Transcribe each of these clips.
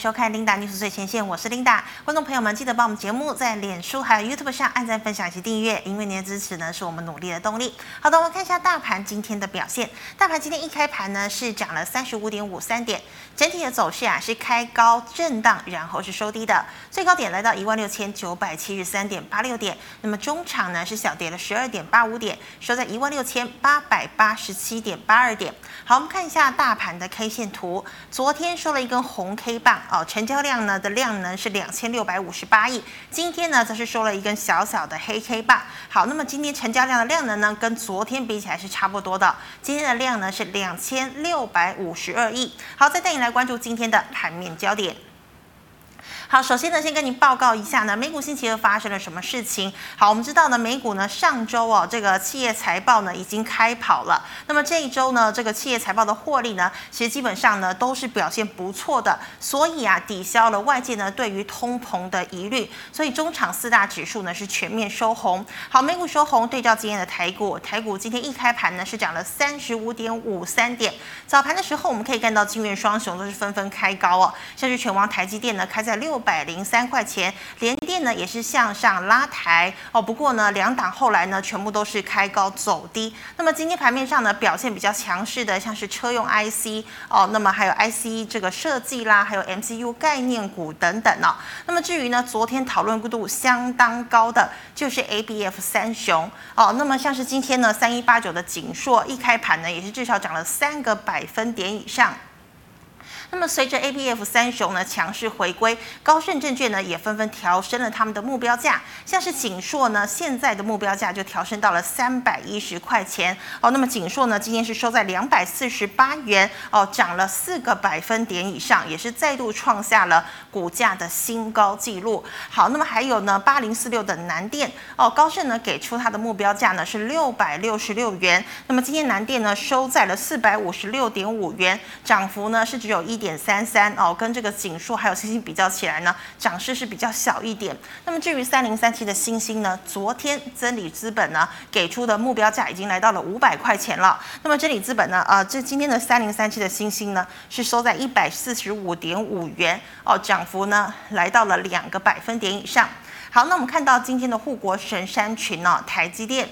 收看 Linda News 最前线，我是 Linda。观众朋友们，记得帮我们节目在脸书还有 YouTube 上按赞、分享以及订阅，因为您的支持呢是我们努力的动力。好的，我们看一下大盘今天的表现。大盘今天一开盘呢是涨了三十五点五三点，整体的走势啊是开高震荡，然后是收低的，最高点来到一万六千九百七十三点八六点。那么中场呢是小跌了十二点八五点，收在一万六千八百八十七点八二点。好，我们看一下大盘的 K 线图，昨天收了一根红 K 棒。哦，成交量呢的量能是两千六百五十八亿，今天呢则是收了一根小小的黑 K 棒。好，那么今天成交量的量能呢跟昨天比起来是差不多的，今天的量呢是两千六百五十二亿。好，再带你来关注今天的盘面焦点。好，首先呢，先跟您报告一下呢，美股星期二发生了什么事情。好，我们知道呢，美股呢上周哦，这个企业财报呢已经开跑了。那么这一周呢，这个企业财报的获利呢，其实基本上呢都是表现不错的，所以啊，抵消了外界呢对于通膨的疑虑，所以中场四大指数呢是全面收红。好，美股收红，对照今天的台股，台股今天一开盘呢是涨了三十五点五三点。早盘的时候，我们可以看到金元双雄都是纷纷开高哦，像是权王台积电呢开在六。百零三块钱，联电呢也是向上拉抬哦。不过呢，两档后来呢全部都是开高走低。那么今天盘面上呢表现比较强势的，像是车用 IC 哦，那么还有 IC 这个设计啦，还有 MCU 概念股等等哦。那么至于呢，昨天讨论度相当高的就是 ABF 三雄哦。那么像是今天呢，三一八九的景硕一开盘呢也是至少涨了三个百分点以上。那么随着 ABF 三雄呢强势回归，高盛证券呢也纷纷调升了他们的目标价，像是景硕呢现在的目标价就调升到了三百一十块钱哦。那么景硕呢今天是收在两百四十八元哦，涨了四个百分点以上，也是再度创下了股价的新高纪录。好，那么还有呢八零四六的南电哦，高盛呢给出它的目标价呢是六百六十六元，那么今天南电呢收在了四百五十六点五元，涨幅呢是只有一。点三三哦，跟这个景硕还有星星比较起来呢，涨势是比较小一点。那么至于三零三七的星星呢，昨天真理资本呢给出的目标价已经来到了五百块钱了。那么真理资本呢，啊、呃，这今天的三零三七的星星呢是收在一百四十五点五元哦，涨幅呢来到了两个百分点以上。好，那我们看到今天的护国神山群呢、哦，台积电。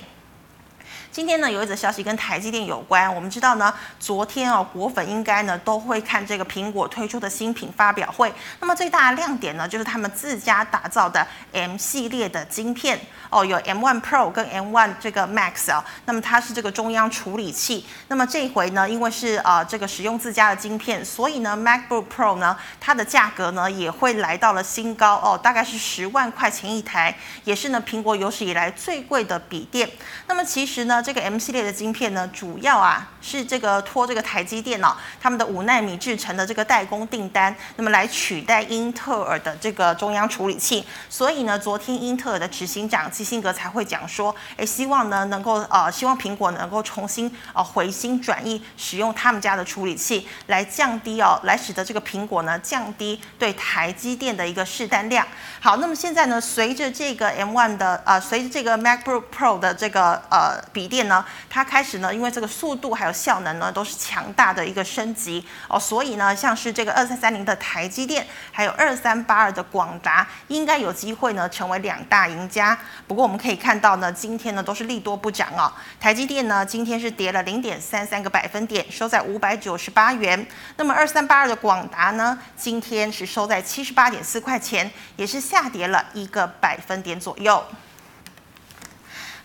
今天呢，有一则消息跟台积电有关。我们知道呢，昨天哦，果粉应该呢都会看这个苹果推出的新品发表会。那么最大的亮点呢，就是他们自家打造的 M 系列的晶片哦，有 M1 Pro 跟 M1 这个 Max 哦。那么它是这个中央处理器。那么这一回呢，因为是呃这个使用自家的晶片，所以呢 MacBook Pro 呢，它的价格呢也会来到了新高哦，大概是十万块钱一台，也是呢苹果有史以来最贵的笔电。那么其实呢。这个 M 系列的晶片呢，主要啊是这个托这个台积电脑他们的五纳米制成的这个代工订单，那么来取代英特尔的这个中央处理器。所以呢，昨天英特尔的执行长基辛格才会讲说，哎，希望呢能够呃，希望苹果能够重新呃回心转意，使用他们家的处理器来降低哦，来使得这个苹果呢降低对台积电的一个试单量。好，那么现在呢，随着这个 M1 的呃，随着这个 MacBook Pro 的这个呃比电电呢，它开始呢，因为这个速度还有效能呢，都是强大的一个升级哦，所以呢，像是这个二三三零的台积电，还有二三八二的广达，应该有机会呢成为两大赢家。不过我们可以看到呢，今天呢都是利多不涨哦。台积电呢今天是跌了零点三三个百分点，收在五百九十八元。那么二三八二的广达呢，今天是收在七十八点四块钱，也是下跌了一个百分点左右。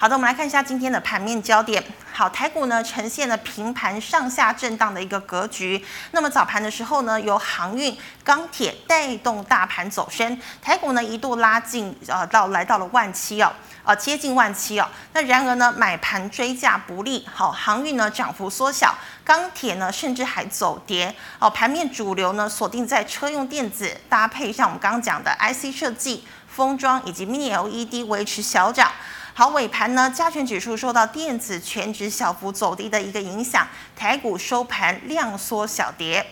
好的，我们来看一下今天的盘面焦点。好，台股呢呈现了平盘上下震荡的一个格局。那么早盘的时候呢，由航运、钢铁带动大盘走升，台股呢一度拉近呃到来到了万七哦，呃接近万七哦。那然而呢买盘追价不利，好，航运呢涨幅缩小，钢铁呢甚至还走跌哦。盘面主流呢锁定在车用电子，搭配上我们刚刚讲的 IC 设计、封装以及 Mini LED 维持小涨。好，尾盘呢，加权指数受到电子权值小幅走低的一个影响，台股收盘量缩小跌。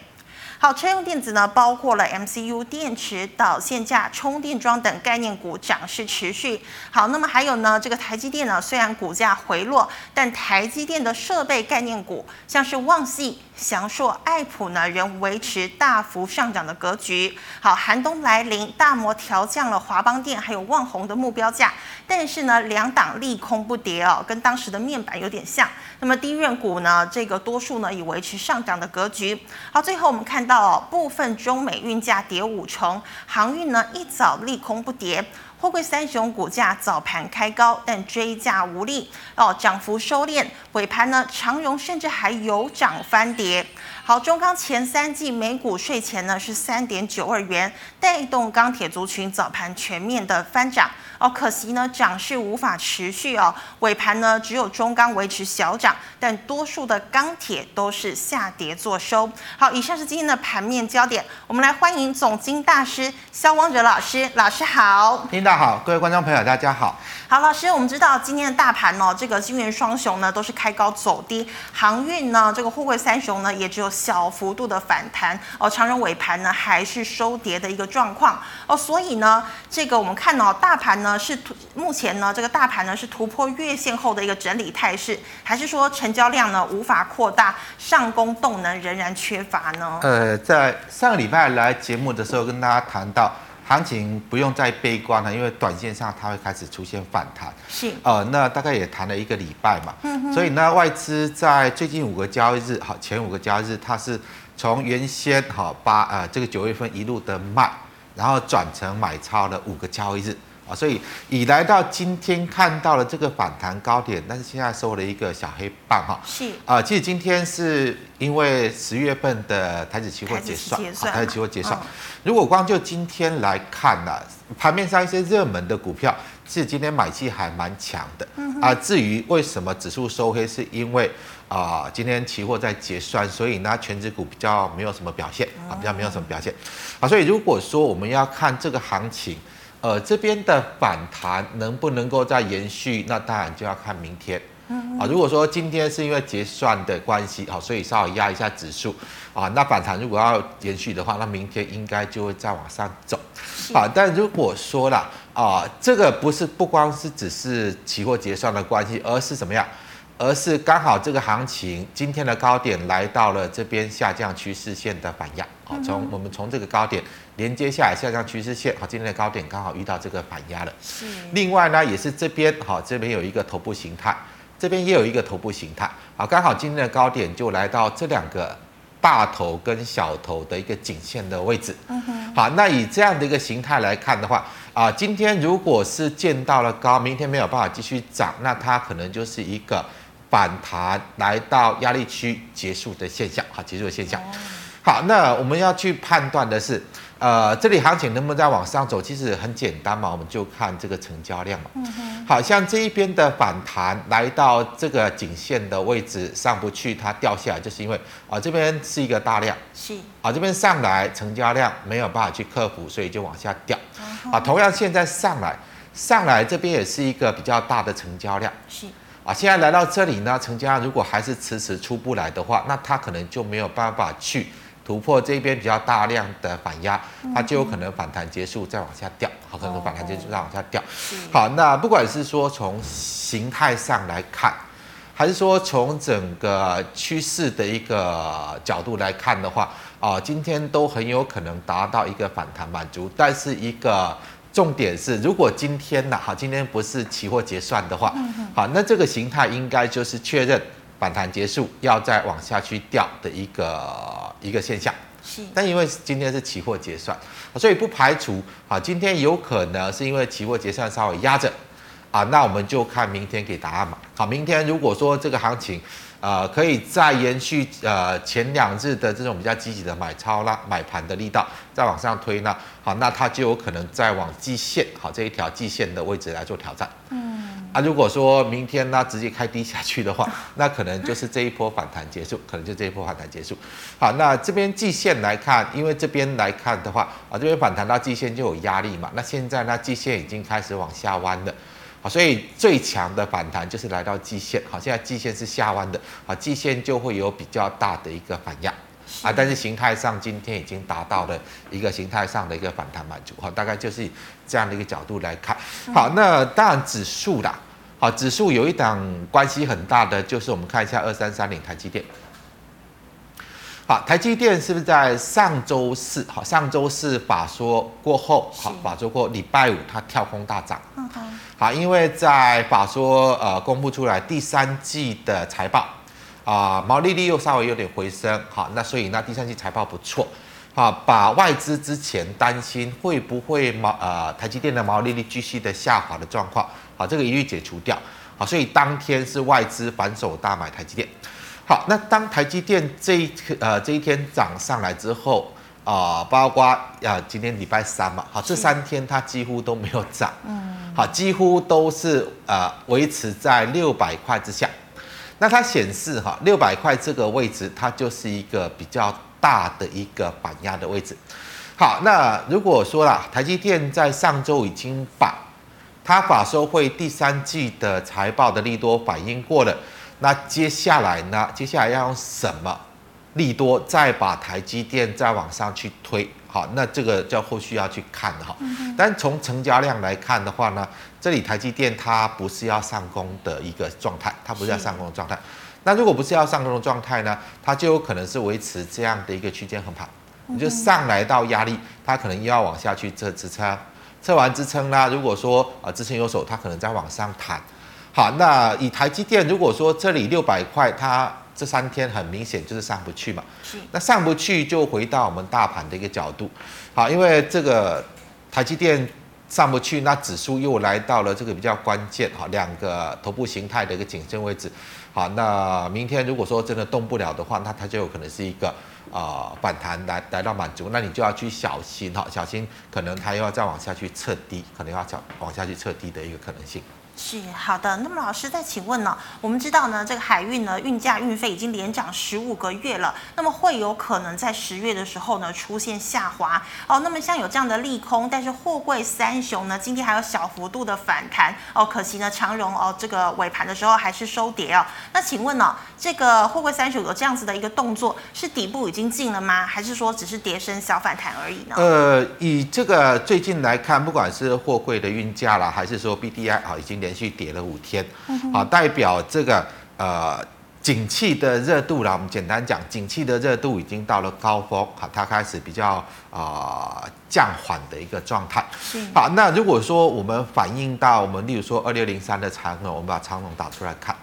好，车用电子呢，包括了 MCU 电池、导线架、充电桩等概念股涨势持续。好，那么还有呢，这个台积电呢，虽然股价回落，但台积电的设备概念股，像是旺矽、祥硕、爱普呢，仍维持大幅上涨的格局。好，寒冬来临，大摩调降了华邦电还有旺宏的目标价，但是呢，两档利空不跌哦，跟当时的面板有点像。那么低润股呢，这个多数呢，以维持上涨的格局。好，最后我们看。到、哦、部分中美运价跌五成，航运呢一早利空不跌，货柜三雄股价早盘开高，但追价无力哦，涨幅收敛，尾盘呢长荣甚至还有涨翻跌。好，中钢前三季每股税前呢是三点九二元，带动钢铁族群早盘全面的翻涨。哦，可惜呢，涨势无法持续哦。尾盘呢，只有中钢维持小涨，但多数的钢铁都是下跌作收。好，以上是今天的盘面焦点。我们来欢迎总经大师肖光哲老师，老师好。领导好，各位观众朋友大家好。好，老师，我们知道今天的大盘哦，这个晶圆双雄呢都是开高走低，航运呢这个货柜三雄呢也只有小幅度的反弹哦，长荣尾盘呢还是收跌的一个状况哦，所以呢，这个我们看到大盘呢。是目前呢，这个大盘呢是突破月线后的一个整理态势，还是说成交量呢无法扩大，上攻动能仍然缺乏呢？呃，在上个礼拜来节目的时候，跟大家谈到行情不用再悲观了，因为短线上它会开始出现反弹。是，呃，那大概也谈了一个礼拜嘛，嗯，所以呢，外资在最近五个交易日，好，前五个交易日，它是从原先好八呃这个九月份一路的卖，然后转成买超了五个交易日。所以，以来到今天看到了这个反弹高点，但是现在收了一个小黑棒哈。是啊、呃，其实今天是因为十月份的台指期货结算，台指期货结算。如果光就今天来看呢，盘面上一些热门的股票，其实今天买气还蛮强的。啊，至于为什么指数收黑，是因为啊，今天期货在结算，所以呢，全指股比较没有什么表现啊，比较没有什么表现。啊，所以如果说我们要看这个行情。呃，这边的反弹能不能够再延续？那当然就要看明天。啊，如果说今天是因为结算的关系，好，所以稍微压一下指数，啊，那反弹如果要延续的话，那明天应该就会再往上走。啊，但如果说了，啊，这个不是不光是只是期货结算的关系，而是怎么样？而是刚好这个行情今天的高点来到了这边下降趋势线的反压，好，从我们从这个高点连接下来下降趋势线，好，今天的高点刚好遇到这个反压了。是。另外呢，也是这边好，这边有一个头部形态，这边也有一个头部形态，好，刚好今天的高点就来到这两个大头跟小头的一个颈线的位置。嗯哼。好，那以这样的一个形态来看的话，啊，今天如果是见到了高，明天没有办法继续涨，那它可能就是一个。反弹来到压力区结束的现象，好，结束的现象。好，那我们要去判断的是，呃，这里行情能不能再往上走？其实很简单嘛，我们就看这个成交量嘛。嗯哼。好像这一边的反弹来到这个颈线的位置上不去，它掉下来，就是因为啊，这边是一个大量。是。啊，这边上来成交量没有办法去克服，所以就往下掉。啊，同样现在上来，上来这边也是一个比较大的成交量。是。啊，现在来到这里呢，成交量如果还是迟迟出不来的话，那它可能就没有办法去突破这边比较大量的反压，它就有可能反弹结束再往下掉，好，可能反弹结束再往下掉。好，那不管是说从形态上来看，还是说从整个趋势的一个角度来看的话，啊，今天都很有可能达到一个反弹满足，但是一个。重点是，如果今天呢，好，今天不是期货结算的话，好，那这个形态应该就是确认反弹结束，要再往下去掉的一个一个现象。是，但因为今天是期货结算，所以不排除啊，今天有可能是因为期货结算稍微压着，啊，那我们就看明天给答案嘛。好，明天如果说这个行情。呃，可以再延续呃前两日的这种比较积极的买超啦，买盘的力道再往上推呢，好，那它就有可能再往季线好这一条季线的位置来做挑战。嗯，啊，如果说明天呢直接开低下去的话，那可能就是这一波反弹结束，可能就这一波反弹结束。好，那这边季线来看，因为这边来看的话，啊这边反弹到季线就有压力嘛，那现在呢季线已经开始往下弯了。好，所以最强的反弹就是来到季线。好，现在季线是下弯的，好，季线就会有比较大的一个反压。啊，但是形态上今天已经达到了一个形态上的一个反弹满足，好，大概就是这样的一个角度来看。好，那当然指数啦，好，指数有一档关系很大的，就是我们看一下二三三零台积电。好，台积电是不是在上周四？好，上周四法说过后，好，法说过礼拜五它跳空大涨。嗯哼。好，因为在法说呃公布出来第三季的财报。啊，毛利率又稍微有点回升，好，那所以那第三季财报不错，好，把外资之前担心会不会毛呃台积电的毛利率继续的下滑的状况，好，这个一律解除掉，好，所以当天是外资反手大买台积电，好，那当台积电这一呃这一天涨上来之后，啊，包括啊今天礼拜三嘛，好，这三天它几乎都没有涨，嗯，好，几乎都是呃维持在六百块之下。那它显示哈，六百块这个位置，它就是一个比较大的一个板压的位置。好，那如果说啦，台积电在上周已经把它法收会第三季的财报的利多反映过了，那接下来呢？接下来要用什么利多再把台积电再往上去推？好，那这个叫后续要去看的哈。但从成交量来看的话呢，这里台积电它不是要上攻的一个状态，它不是要上攻的状态。那如果不是要上攻的状态呢，它就有可能是维持这样的一个区间横盘。你就上来到压力，它可能又要往下去测支撑，测完支撑啦。如果说啊支撑有手，它可能再往上弹。好，那以台积电，如果说这里六百块，它这三天很明显就是上不去嘛，是。那上不去就回到我们大盘的一个角度，好，因为这个台积电上不去，那指数又来到了这个比较关键哈，两个头部形态的一个颈线位置，好，那明天如果说真的动不了的话，那它就有可能是一个啊、呃、反弹来来到满足，那你就要去小心哈，小心可能它又要再往下去测低，可能要再往下去测低的一个可能性。是好的，那么老师再请问呢？我们知道呢，这个海运呢，运价运费已经连涨十五个月了，那么会有可能在十月的时候呢出现下滑哦。那么像有这样的利空，但是货柜三雄呢今天还有小幅度的反弹哦，可惜呢长荣哦这个尾盘的时候还是收跌哦。那请问呢，这个货柜三雄有这样子的一个动作，是底部已经进了吗？还是说只是跌升小反弹而已呢？呃，以这个最近来看，不管是货柜的运价啦，还是说 BDI 啊，已经连连续跌了五天，好，代表这个呃景气的热度啦。我们简单讲，景气的热度已经到了高峰，好，它开始比较啊、呃、降缓的一个状态。好，那如果说我们反映到我们例如说二六零三的长荣，我们把长荣打出来看。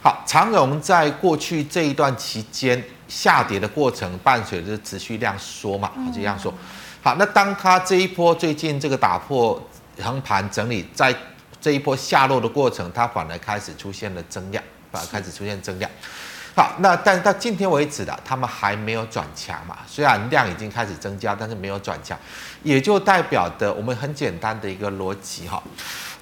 好，长荣在过去这一段期间下跌的过程，伴随着持续量缩嘛，就这样说。好，那当它这一波最近这个打破。横盘整理，在这一波下落的过程，它反而开始出现了增量，反而开始出现增量。好，那但到今天为止的，他们还没有转强嘛？虽然量已经开始增加，但是没有转强，也就代表的我们很简单的一个逻辑哈。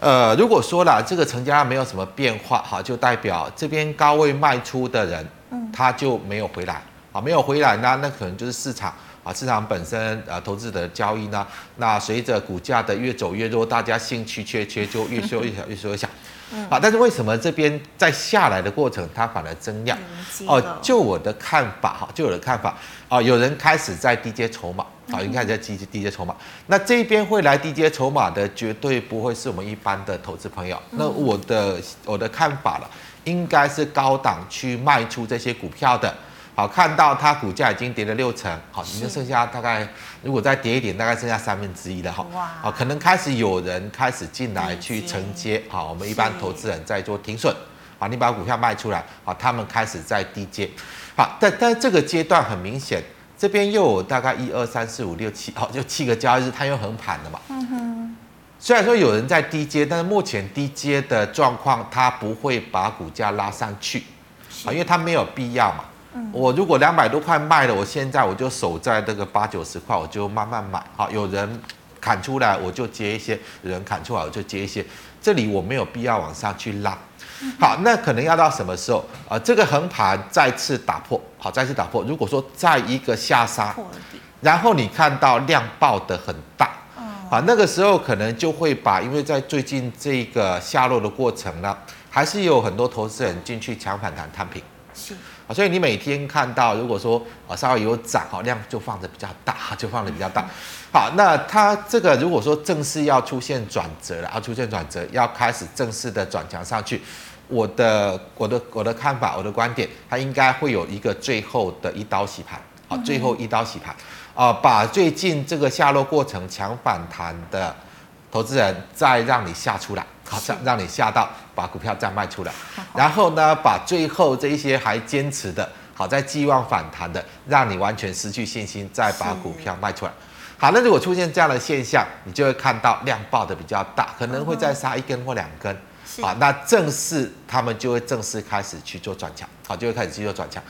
呃，如果说了这个成交量没有什么变化，哈，就代表这边高位卖出的人，他就没有回来，啊，没有回来那，那可能就是市场。啊，市场本身呃，投资的交易呢，那随着股价的越走越弱，大家兴趣缺缺就越缩越小，越缩越小。嗯。啊，但是为什么这边在下来的过程，它反而增量？哦，就我的看法哈，就我的看法啊，有人开始在低阶筹码，啊，应该在低低阶筹码。那这边会来低阶筹码的，绝对不会是我们一般的投资朋友。那我的我的看法了，应该是高档去卖出这些股票的。好，看到它股价已经跌了六成，好，已经剩下大概，如果再跌一点，大概剩下三分之一了哈。哇，好，可能开始有人开始进来去承接，好，我们一般投资人在做停损，好，你把股票卖出来，好，他们开始在低接，好，但但这个阶段很明显，这边又有大概一二三四五六七，好，就七个交易日，它又横盘了嘛。嗯哼。虽然说有人在低接，但是目前低接的状况，它不会把股价拉上去，啊，因为它没有必要嘛。我如果两百多块卖了，我现在我就守在这个八九十块，我就慢慢买。好，有人砍出来我就接一些，有人砍出来我就接一些。这里我没有必要往上去拉。好，那可能要到什么时候啊、呃？这个横盘再次打破，好，再次打破。如果说再一个下杀，然后你看到量爆的很大，好，那个时候可能就会把，因为在最近这个下落的过程呢，还是有很多投资人进去抢反弹摊平。是。啊，所以你每天看到，如果说啊稍微有涨，好量就放的比较大，就放的比较大。好，那它这个如果说正式要出现转折了，要出现转折，要开始正式的转强上去，我的我的我的看法，我的观点，它应该会有一个最后的一刀洗盘，好，最后一刀洗盘，啊，把最近这个下落过程强反弹的投资人再让你下出来。好，让让你吓到，把股票再卖出来，然后呢，把最后这一些还坚持的，好在寄望反弹的，让你完全失去信心，再把股票卖出来。好，那如果出现这样的现象，你就会看到量爆的比较大，可能会再杀一根或两根。好，那正式他们就会正式开始去做转强，好，就会开始去做转强。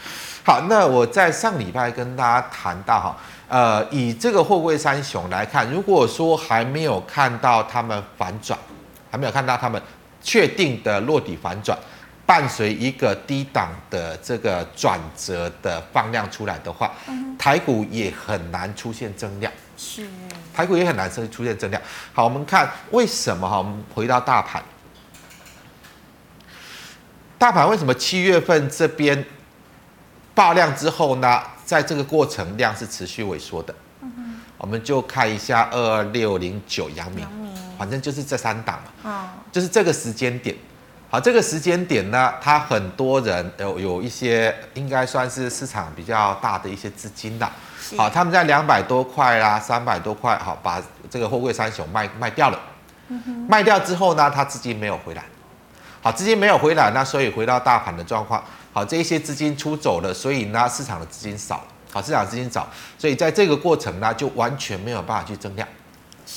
好，那我在上礼拜跟大家谈到哈，呃，以这个货柜三雄来看，如果说还没有看到他们反转。还没有看到他们确定的落底反转，伴随一个低档的这个转折的放量出来的话，台股也很难出现增量。是，台股也很难出出现增量。好，我们看为什么哈？我们回到大盘，大盘为什么七月份这边爆量之后呢？在这个过程量是持续萎缩的。我们就看一下二六零九阳明。反正就是这三档嘛，嗯，就是这个时间点，好，这个时间点呢，它很多人有有一些应该算是市场比较大的一些资金的，好，他们在两百多块啦，三百多块，好，把这个货柜三雄卖卖掉了，卖掉之后呢，它资金没有回来，好，资金没有回来，那所以回到大盘的状况，好，这一些资金出走了，所以呢，市场的资金少，好，市场资金少，所以在这个过程呢，就完全没有办法去增量。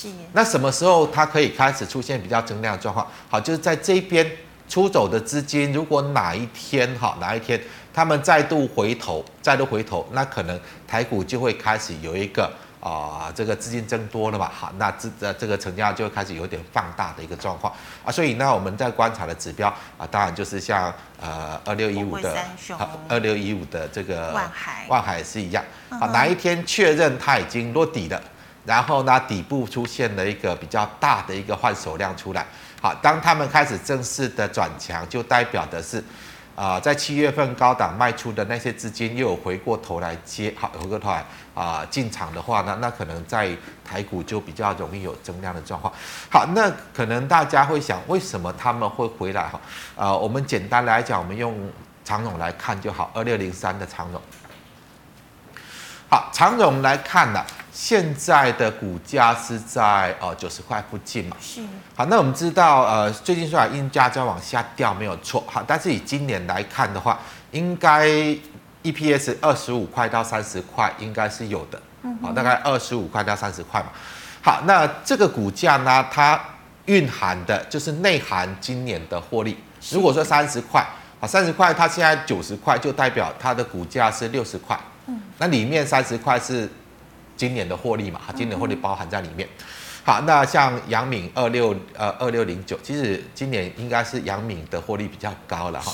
是，那什么时候它可以开始出现比较增量的状况？好，就是在这边出走的资金，如果哪一天哈，哪一天他们再度回头，再度回头，那可能台股就会开始有一个啊、呃，这个资金增多了嘛，好，那这呃这个成交就会开始有点放大的一个状况。啊，所以那，我们在观察的指标啊，当然就是像呃二六一五的二六一五的这个万海，万海是一样。啊，哪一天确认它已经落底了。然后呢，底部出现了一个比较大的一个换手量出来。好，当他们开始正式的转强，就代表的是，啊、在七月份高档卖出的那些资金又有回过头来接，好，回过头来啊、进场的话呢，那可能在台股就比较容易有增量的状况。好，那可能大家会想，为什么他们会回来？哈，呃，我们简单来讲，我们用长总来看就好，二六零三的长总。好，长总来看呢、现在的股价是在呃九十块附近嘛？是。好，那我们知道呃最近虽然运价在往下掉没有错，好，但是以今年来看的话，应该 EPS 二十五块到三十块应该是有的，好，大概二十五块到三十块嘛。好，那这个股价呢，它蕴含的就是内含今年的获利。如果说三十块，啊三十块，它现在九十块，就代表它的股价是六十块。嗯。那里面三十块是。今年的获利嘛，哈，今年获利包含在里面。好，那像杨敏二六呃二六零九，其实今年应该是杨敏的获利比较高了哈。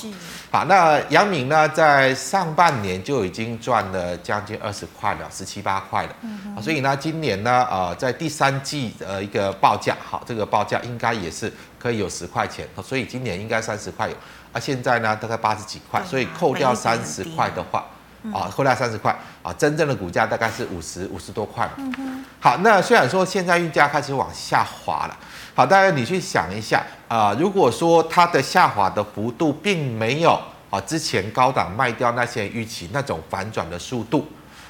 好，那杨敏呢，在上半年就已经赚了将近二十块了，十七八块了。嗯。所以呢，今年呢，呃，在第三季的一个报价，好，这个报价应该也是可以有十块钱，所以今年应该三十块有。啊，现在呢大概八十几块，所以扣掉三十块的话。啊，后来三十块啊，真正的股价大概是五十五十多块。嗯哼。好，那虽然说现在运价开始往下滑了，好，大家你去想一下啊，如果说它的下滑的幅度并没有啊之前高档卖掉那些预期那种反转的速度，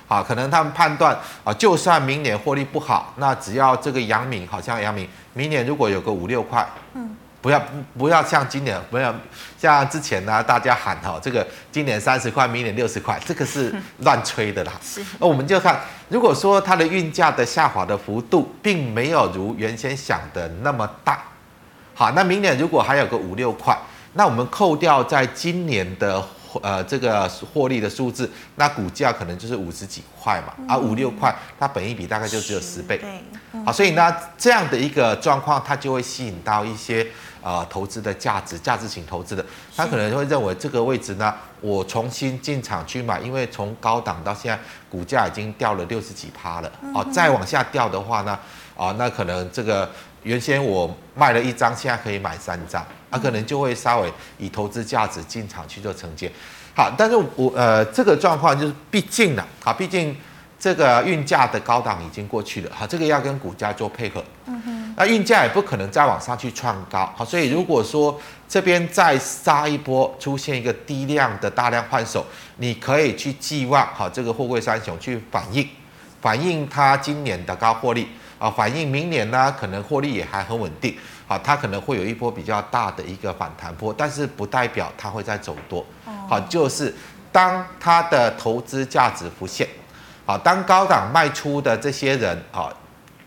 啊，可能他们判断啊，就算明年获利不好，那只要这个阳明好像阳明明年如果有个五六块，嗯。不要不不要像今年，不要像之前呢，大家喊哈，这个今年三十块，明年六十块，这个是乱吹的啦。是，那我们就看，如果说它的运价的下滑的幅度并没有如原先想的那么大，好，那明年如果还有个五六块，那我们扣掉在今年的呃这个获利的数字，那股价可能就是五十几块嘛，啊五六块，它本益比大概就只有十倍。好，所以呢这样的一个状况，它就会吸引到一些。啊、呃，投资的价值，价值型投资的，他可能会认为这个位置呢，我重新进场去买，因为从高档到现在股价已经掉了六十几趴了，哦，再往下掉的话呢，啊、呃，那可能这个原先我卖了一张，现在可以买三张，啊，可能就会稍微以投资价值进场去做承接。好，但是我呃这个状况就是毕竟呢，啊，毕竟这个运价的高档已经过去了，好，这个要跟股价做配合。嗯哼。那运价也不可能再往上去创高，好，所以如果说这边再杀一波，出现一个低量的大量换手，你可以去寄望好这个货柜三雄去反映，反映它今年的高获利啊，反映明年呢可能获利也还很稳定。好，它可能会有一波比较大的一个反弹波，但是不代表它会再走多。好，就是当它的投资价值浮现，好，当高档卖出的这些人啊，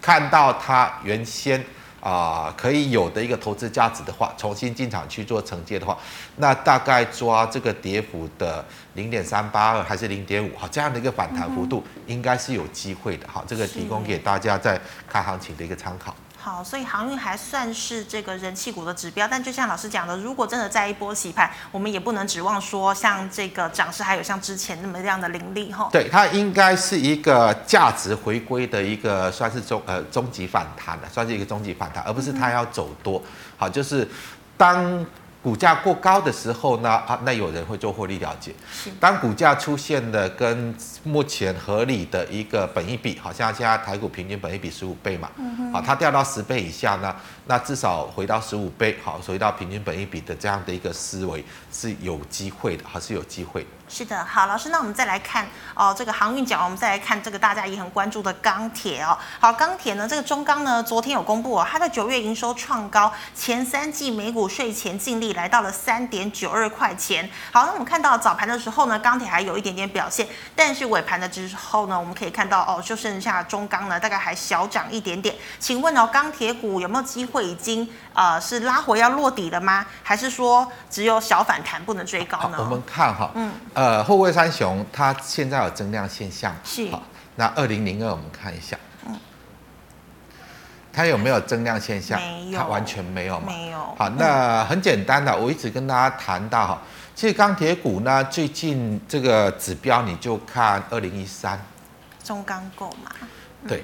看到他原先啊可以有的一个投资价值的话，重新进场去做承接的话，那大概抓这个跌幅的零点三八二还是零点五，好，这样的一个反弹幅度应该是有机会的。好，这个提供给大家在看行情的一个参考。好，所以航运还算是这个人气股的指标，但就像老师讲的，如果真的在一波洗盘，我们也不能指望说像这个涨势还有像之前那么这样的凌厉哈。对，它应该是一个价值回归的一个算是终呃终极反弹的，算是一个终极反弹，而不是它要走多。好，就是当。股价过高的时候呢，啊，那有人会做获利了结。当股价出现的跟目前合理的一个本益比，好像现在台股平均本益比十五倍嘛，好，它掉到十倍以下呢，那至少回到十五倍，好，回到平均本益比的这样的一个思维是有机会的，还是有机会。是的，好，老师，那我们再来看哦，这个航运讲，我们再来看这个大家也很关注的钢铁哦。好，钢铁呢，这个中钢呢，昨天有公布哦，它的九月营收创高，前三季每股税前净利来到了三点九二块钱。好，那我们看到早盘的时候呢，钢铁还有一点点表现，但是尾盘的之后呢，我们可以看到哦，就剩下中钢呢，大概还小涨一点点。请问哦，钢铁股有没有机会已经呃是拉回要落底了吗？还是说只有小反弹不能追高呢？我们看哈，嗯。呃，后卫三雄它现在有增量现象，是好。那二零零二我们看一下，嗯，它有没有增量现象？没有，它完全没有嘛。没有。好，那很简单的，我一直跟大家谈到哈，其实钢铁股呢，最近这个指标你就看二零一三，中钢构嘛。对。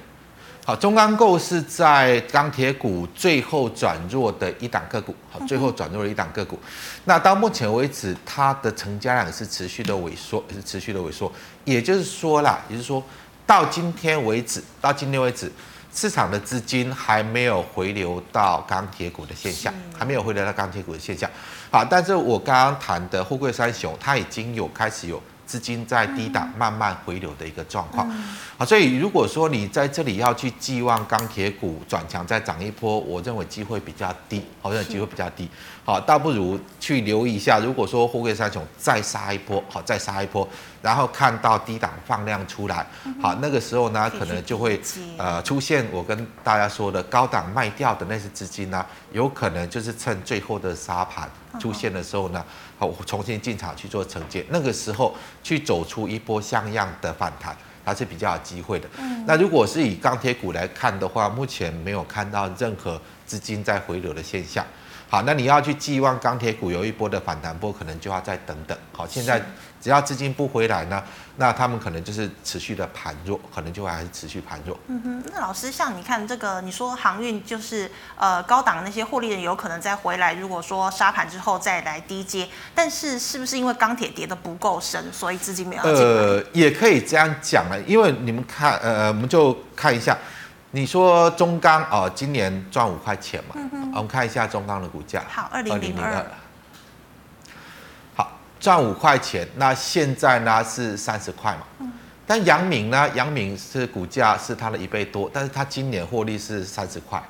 好，中钢构是在钢铁股最后转弱的一档个股，好，最后转弱的一档个股。那到目前为止，它的成交量是持续的萎缩，是持续的萎缩。也就是说啦，也就是说到今天为止，到今天为止，市场的资金还没有回流到钢铁股的现象，还没有回流到钢铁股的现象。好，但是我刚刚谈的富贵三雄，它已经有开始有。资金在低档慢慢回流的一个状况，好，所以如果说你在这里要去寄望钢铁股转强再涨一波，我认为机会比较低，好像机会比较低，好，倒不如去留意一下，如果说货柜三雄再杀一波，好，再杀一波，然后看到低档放量出来，好，那个时候呢，可能就会呃出现我跟大家说的高档卖掉的那些资金呢，有可能就是趁最后的杀盘出现的时候呢。好，重新进场去做承接，那个时候去走出一波像样的反弹，还是比较有机会的。嗯，那如果是以钢铁股来看的话，目前没有看到任何资金在回流的现象。好，那你要去寄望钢铁股有一波的反弹波，可能就要再等等。好，现在只要资金不回来呢，那他们可能就是持续的盘弱，可能就会还是持续盘弱。嗯哼，那老师，像你看这个，你说航运就是呃高档那些获利人有可能再回来，如果说杀盘之后再来低接，但是是不是因为钢铁跌得不够深，所以资金没有？呃，也可以这样讲了，因为你们看，呃，我们就看一下。你说中钢哦，今年赚五块钱嘛？我们看一下中钢的股价。好，二零零二。好，赚五块钱，那现在呢是三十块嘛？嗯。但杨敏呢？杨敏是股价是它的一倍多，但是它今年获利是三十块。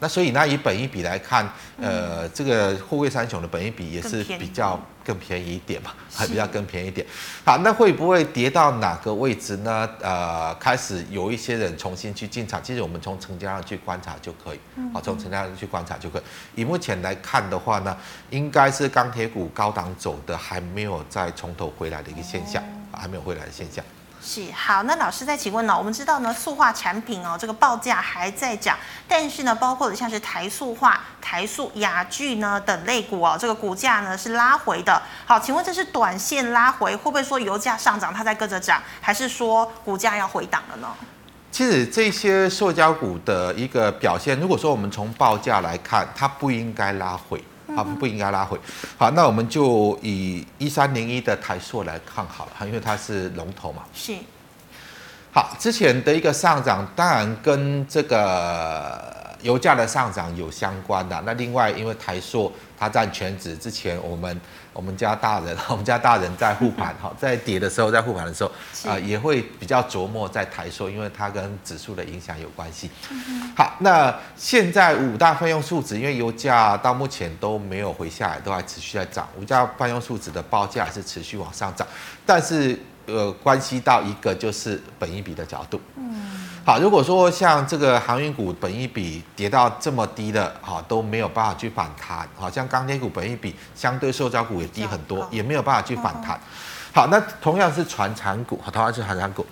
那所以那，以本益比来看，呃，这个富贵三雄的本益比也是比较更便宜一点嘛，还 比较更便宜一点。好，那会不会跌到哪个位置呢？呃，开始有一些人重新去进场，其实我们从成交量去观察就可以。好，从成交量去观察就可以。以目前来看的话呢，应该是钢铁股高档走的还没有再从头回来的一个现象，还没有回来的现象。是好，那老师再请问呢？我们知道呢，塑化产品哦，这个报价还在涨，但是呢，包括像是台塑化、台塑、雅聚呢等类股哦，这个股价呢是拉回的。好，请问这是短线拉回，会不会说油价上涨它在跟着涨，还是说股价要回档了呢？其实这些塑胶股的一个表现，如果说我们从报价来看，它不应该拉回。好，不应该拉回。好，那我们就以一三零一的台塑来看好了，因为它是龙头嘛。是。好，之前的一个上涨，当然跟这个油价的上涨有相关的。那另外，因为台塑它占全值，之前我们我们家大人，我们家大人在护盘，哈，在跌的时候，在护盘的时候，啊、呃，也会比较琢磨在台塑，因为它跟指数的影响有关系。好，那现在五大费用数值，因为油价到目前都没有回下来，都还持续在涨，五大费用数值的报价还是持续往上涨，但是。呃，关系到一个就是本一比的角度。嗯，好，如果说像这个航运股本一比跌到这么低的，哈，都没有办法去反弹。好像钢铁股本一比相对塑胶股也低很多，也没有办法去反弹。好，那同样是传产股，好，同样是船产股。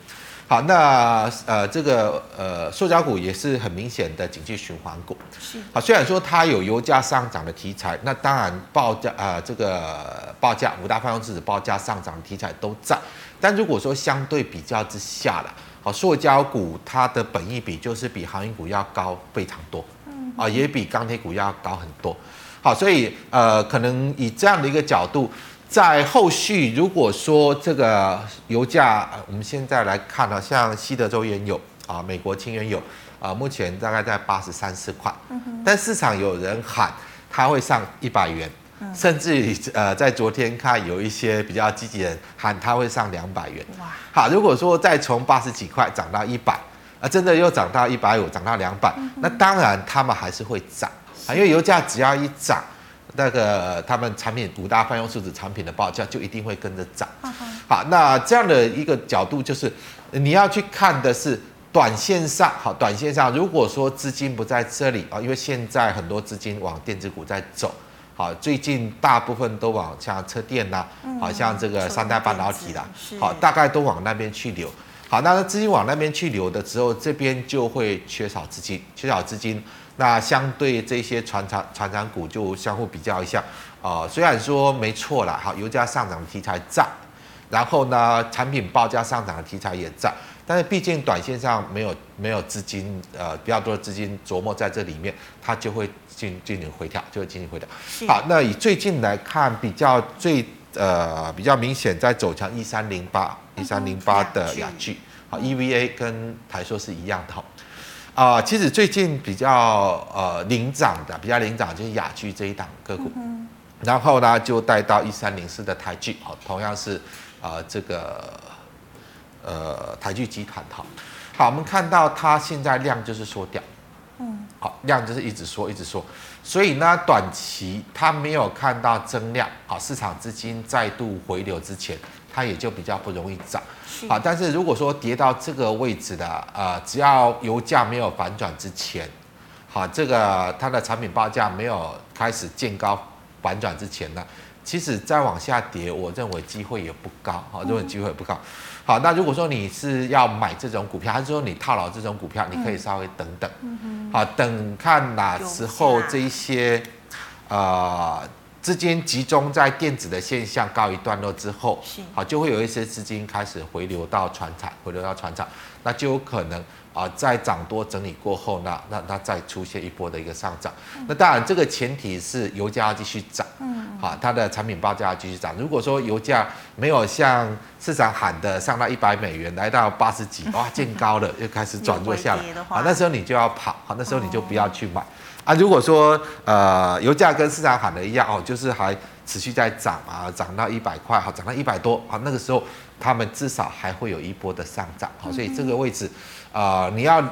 好，那呃，这个呃，塑胶股也是很明显的景气循环股。是。好，虽然说它有油价上涨的题材，那当然报价呃，这个报价五大方向指报价上涨的题材都在。但如果说相对比较之下了，好，塑胶股它的本益比就是比航运股要高非常多，啊，也比钢铁股要高很多，好，所以呃，可能以这样的一个角度，在后续如果说这个油价，我们现在来看呢，像西德州原油啊，美国轻原油啊，目前大概在八十三四块，但市场有人喊它会上一百元。甚至于呃，在昨天看有一些比较积极的人喊它会上两百元。哇！好，如果说再从八十几块涨到一百，啊，真的又涨到一百五，涨到两百，那当然他们还是会涨啊，因为油价只要一涨，那个他们产品五大泛用数值产品的报价就一定会跟着涨。好，那这样的一个角度就是你要去看的是短线上，好，短线上如果说资金不在这里啊，因为现在很多资金往电子股在走。好，最近大部分都往像车电呐、啊，好像这个三代半导体啦，好，大概都往那边去流。好，那资金往那边去流的时候，这边就会缺少资金，缺少资金，那相对这些船产船产股就相互比较一下。呃，虽然说没错啦，好，油价上涨的题材在，然后呢，产品报价上涨的题材也在。但是毕竟短线上没有没有资金，呃，比较多的资金琢磨在这里面，它就会进进行回调，就会进行回调。好，那以最近来看，比较最呃比较明显在走强一三零八一三零八的雅聚，好，EVA 跟台硕是一样的哈。啊、呃，其实最近比较呃领涨的，比较领涨就是雅聚这一档个股，然后呢就带到一三零四的台剧，好，同样是啊、呃、这个。呃，台剧集团好，好，我们看到它现在量就是缩掉，嗯，好，量就是一直缩，一直缩，所以呢，短期它没有看到增量，好，市场资金再度回流之前，它也就比较不容易涨，好，但是如果说跌到这个位置的，呃，只要油价没有反转之前，好，这个它的产品报价没有开始见高反转之前呢，其实再往下跌，我认为机会也不高，好，认为机会也不高。好，那如果说你是要买这种股票，还是说你套牢这种股票，你可以稍微等等，嗯、好，等看哪时候这一些，呃，资金集中在电子的现象告一段落之后，好，就会有一些资金开始回流到船产，回流到船产，那就有可能。啊，在涨多整理过后，那那那再出现一波的一个上涨。那当然，这个前提是油价要继续涨，嗯，好，它的产品报价要继续涨。如果说油价没有像市场喊的上到一百美元，来到八十几，哇，见高了，又开始转弱下来，啊，那时候你就要跑，好，那时候你就不要去买。啊，如果说呃油价跟市场喊的一样哦，就是还持续在涨啊，涨到一百块，好，涨到一百多，好，那个时候他们至少还会有一波的上涨，好，所以这个位置。啊、呃，你要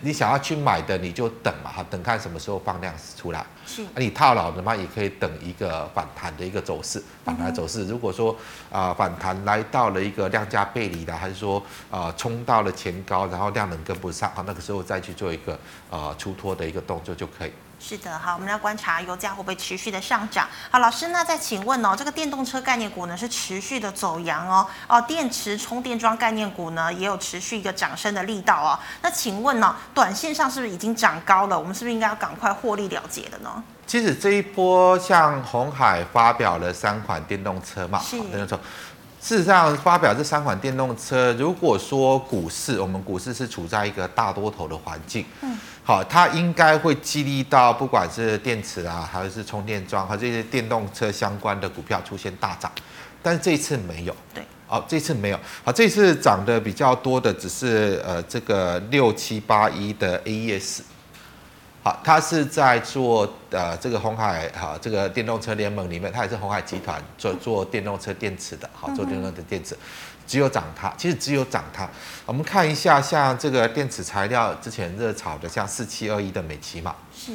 你想要去买的，你就等嘛，哈，等看什么时候放量出来。是，啊、你套牢的嘛，也可以等一个反弹的一个走势，反弹走势。如果说啊、呃，反弹来到了一个量价背离的，还是说啊、呃，冲到了前高，然后量能跟不上，啊，那个时候再去做一个啊、呃，出脱的一个动作就可以。是的，好，我们要观察油价会不会持续的上涨。好，老师，那再请问哦，这个电动车概念股呢是持续的走阳哦，哦，电池充电桩概念股呢也有持续一个涨升的力道哦。那请问呢，短线上是不是已经涨高了？我们是不是应该要赶快获利了结的呢？其实这一波像红海发表了三款电动车嘛，电动车。事实上，发表这三款电动车，如果说股市，我们股市是处在一个大多头的环境，嗯，好，它应该会激励到不管是电池啊，还是充电桩和这些电动车相关的股票出现大涨，但是这一次没有，对，哦，这次没有，好，这次涨得比较多的只是呃这个六七八一的 AES。好，它是在做呃这个红海哈这个电动车联盟里面，它也是红海集团做做电动车电池的，好做电动车电池，只有涨它，其实只有涨它。我们看一下，像这个电池材料之前热炒的，像四七二一的美琪嘛，是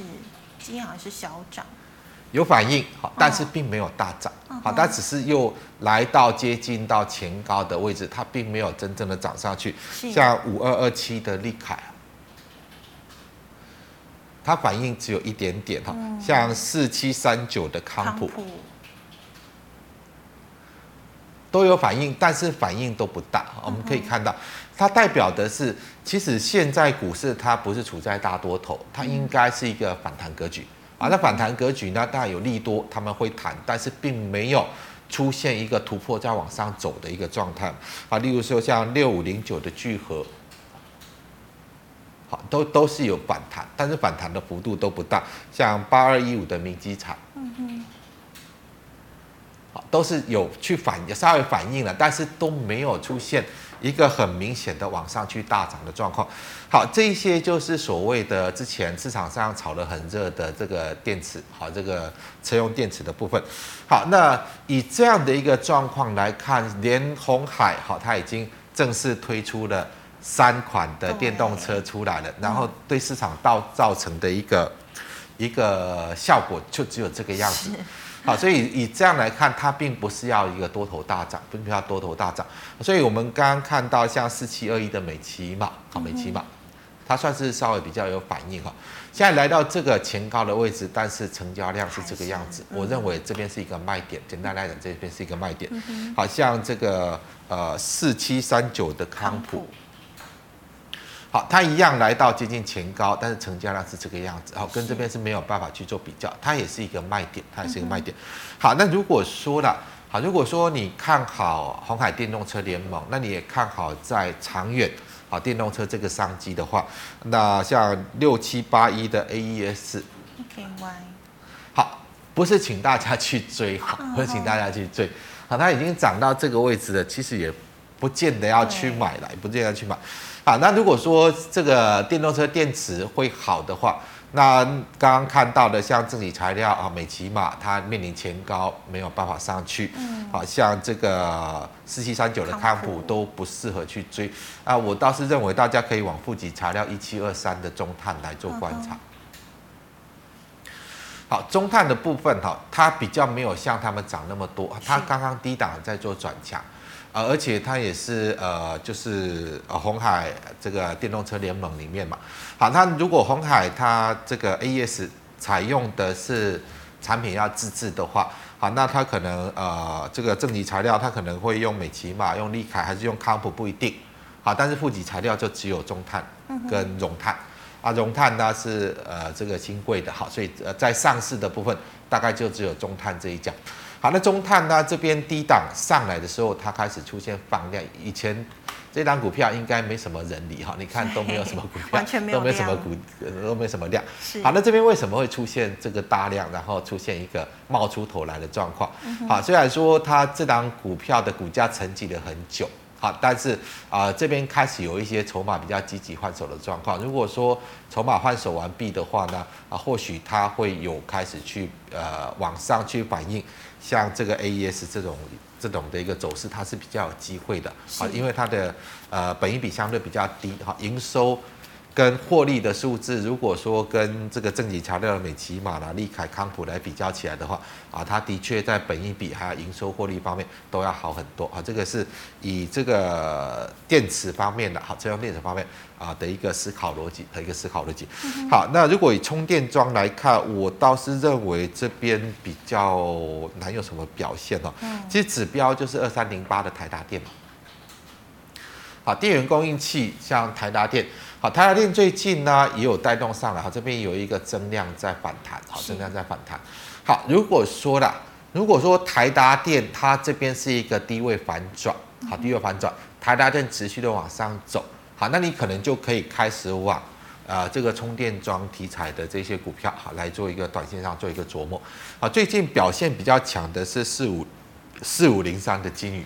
今天好像是小涨，有反应好，但是并没有大涨，好，它只是又来到接近到前高的位置，它并没有真正的涨上去。像五二二七的利凯。它反应只有一点点哈，像四七三九的康普都有反应，但是反应都不大。我们可以看到，它代表的是，其实现在股市它不是处在大多头，它应该是一个反弹格局啊。那反弹格局呢，当然有利多，他们会弹，但是并没有出现一个突破再往上走的一个状态啊。例如说像六五零九的聚合。好，都都是有反弹，但是反弹的幅度都不大。像八二一五的明基厂，嗯哼，好，都是有去反，也稍微反应了，但是都没有出现一个很明显的往上去大涨的状况。好，这些就是所谓的之前市场上炒得很热的这个电池，好，这个车用电池的部分。好，那以这样的一个状况来看，连红海，好，它已经正式推出了。三款的电动车出来了，然后对市场造造成的一个一个效果就只有这个样子。好，所以以这样来看，它并不是要一个多头大涨，并不是要多头大涨。所以我们刚刚看到像四七二一的美琪玛，好，美琪玛，它算是稍微比较有反应哈。现在来到这个前高的位置，但是成交量是这个样子，我认为这边是一个卖点。简单来讲，这边是一个卖点。好像这个呃四七三九的康普。好，它一样来到接近前高，但是成交量是这个样子，好，跟这边是没有办法去做比较，它也是一个卖点，它也是一个卖点。好，那如果说了，好，如果说你看好鸿海电动车联盟，那你也看好在长远，好，电动车这个商机的话，那像六七八一的 AES，好，不是请大家去追，好，不是请大家去追，好，它已经涨到这个位置了，其实也不见得要去买了，也不见得要去买。好，那如果说这个电动车电池会好的话，那刚刚看到的像正极材料啊、美琪玛，它面临前高没有办法上去，嗯，好像这个四七三九的康普都不适合去追啊。我倒是认为大家可以往负极材料一七二三的中碳来做观察。好，中碳的部分哈，它比较没有像他们涨那么多，它刚刚低档在做转强。呃，而且它也是呃，就是呃，红海这个电动车联盟里面嘛。好，那如果红海它这个 AES 采用的是产品要自制的话，好，那它可能呃，这个正极材料它可能会用美琪玛、用利凯还是用康普不一定。好，但是负极材料就只有中碳跟熔碳。啊，熔碳呢是呃这个新贵的，好，所以呃在上市的部分大概就只有中碳这一家。好，那中碳呢？这边低档上来的时候，它开始出现放量。以前这档股票应该没什么人理哈，你看都没有什么股票，完全没有，都没什么股，都没什么量。好，那这边为什么会出现这个大量，然后出现一个冒出头来的状况？好，虽然说它这档股票的股价沉寂了很久。好，但是啊、呃，这边开始有一些筹码比较积极换手的状况。如果说筹码换手完毕的话呢，啊，或许它会有开始去呃往上去反映，像这个 AES 这种这种的一个走势，它是比较有机会的。啊，因为它的呃本益比相对比较低，哈，营收。跟获利的数字，如果说跟这个正极材料的美琪玛啦、利凯、康普来比较起来的话，啊，它的确在本益比还有营收获利方面都要好很多啊。这个是以这个电池方面的，好，车用电池方面啊的一个思考逻辑和一个思考逻辑。好，那如果以充电桩来看，我倒是认为这边比较难有什么表现哦。其实指标就是二三零八的台达电嘛。好，电源供应器像台达电。好，台达电最近呢也有带动上来，好，这边有一个增量在反弹，好，增量在反弹。好，如果说啦，如果说台达电它这边是一个低位反转，好，低位反转，台达电持续的往上走，好，那你可能就可以开始往呃这个充电桩题材的这些股票，好，来做一个短线上做一个琢磨，好，最近表现比较强的是四五四五零三的金宇。